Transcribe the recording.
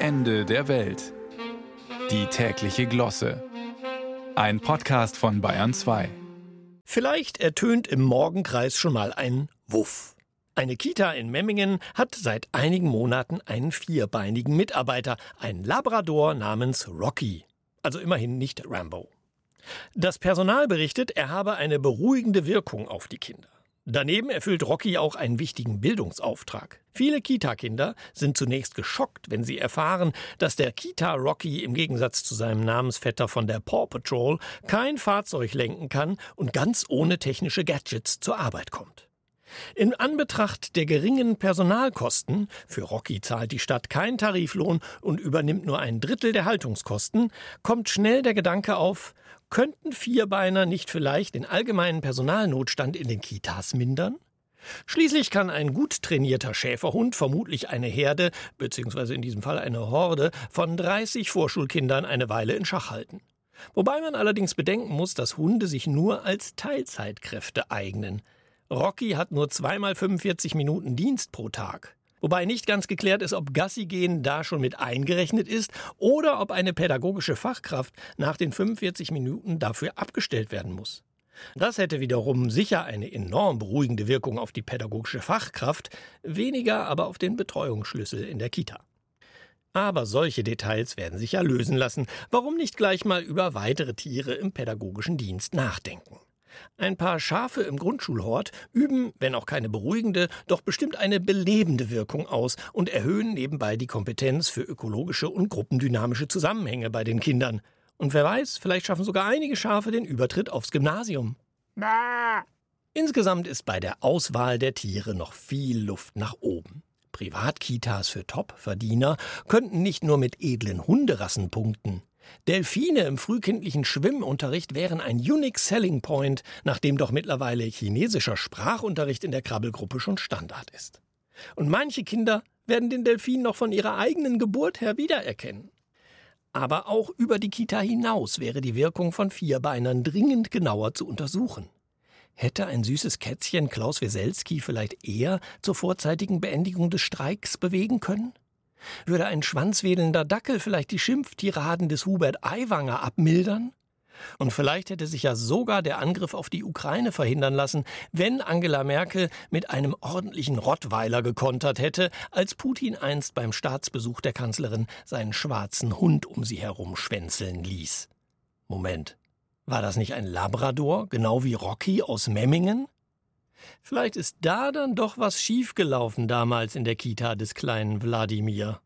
Ende der Welt. Die tägliche Glosse. Ein Podcast von Bayern 2. Vielleicht ertönt im Morgenkreis schon mal ein Wuff. Eine Kita in Memmingen hat seit einigen Monaten einen vierbeinigen Mitarbeiter, ein Labrador namens Rocky. Also immerhin nicht Rambo. Das Personal berichtet, er habe eine beruhigende Wirkung auf die Kinder. Daneben erfüllt Rocky auch einen wichtigen Bildungsauftrag. Viele Kita-Kinder sind zunächst geschockt, wenn sie erfahren, dass der Kita-Rocky im Gegensatz zu seinem Namensvetter von der Paw Patrol kein Fahrzeug lenken kann und ganz ohne technische Gadgets zur Arbeit kommt. In Anbetracht der geringen Personalkosten, für Rocky zahlt die Stadt keinen Tariflohn und übernimmt nur ein Drittel der Haltungskosten, kommt schnell der Gedanke auf, könnten Vierbeiner nicht vielleicht den allgemeinen Personalnotstand in den Kitas mindern? Schließlich kann ein gut trainierter Schäferhund vermutlich eine Herde, beziehungsweise in diesem Fall eine Horde, von 30 Vorschulkindern eine Weile in Schach halten. Wobei man allerdings bedenken muss, dass Hunde sich nur als Teilzeitkräfte eignen. Rocky hat nur zweimal 45 Minuten Dienst pro Tag. Wobei nicht ganz geklärt ist, ob Gassi gehen da schon mit eingerechnet ist oder ob eine pädagogische Fachkraft nach den 45 Minuten dafür abgestellt werden muss. Das hätte wiederum sicher eine enorm beruhigende Wirkung auf die pädagogische Fachkraft, weniger aber auf den Betreuungsschlüssel in der Kita. Aber solche Details werden sich ja lösen lassen. Warum nicht gleich mal über weitere Tiere im pädagogischen Dienst nachdenken? Ein paar Schafe im Grundschulhort üben, wenn auch keine beruhigende, doch bestimmt eine belebende Wirkung aus und erhöhen nebenbei die Kompetenz für ökologische und gruppendynamische Zusammenhänge bei den Kindern. Und wer weiß, vielleicht schaffen sogar einige Schafe den Übertritt aufs Gymnasium. Insgesamt ist bei der Auswahl der Tiere noch viel Luft nach oben. Privatkitas für Top-Verdiener könnten nicht nur mit edlen Hunderassen punkten. Delfine im frühkindlichen Schwimmunterricht wären ein Unique Selling Point, nachdem doch mittlerweile chinesischer Sprachunterricht in der Krabbelgruppe schon Standard ist. Und manche Kinder werden den Delfin noch von ihrer eigenen Geburt her wiedererkennen. Aber auch über die Kita hinaus wäre die Wirkung von Vierbeinern dringend genauer zu untersuchen. Hätte ein süßes Kätzchen Klaus Weselski vielleicht eher zur vorzeitigen Beendigung des Streiks bewegen können? Würde ein schwanzwedelnder Dackel vielleicht die Schimpftiraden des Hubert Aiwanger abmildern? Und vielleicht hätte sich ja sogar der Angriff auf die Ukraine verhindern lassen, wenn Angela Merkel mit einem ordentlichen Rottweiler gekontert hätte, als Putin einst beim Staatsbesuch der Kanzlerin seinen schwarzen Hund um sie herum schwänzeln ließ. Moment, war das nicht ein Labrador, genau wie Rocky aus Memmingen? Vielleicht ist da dann doch was schiefgelaufen damals in der Kita des kleinen Wladimir.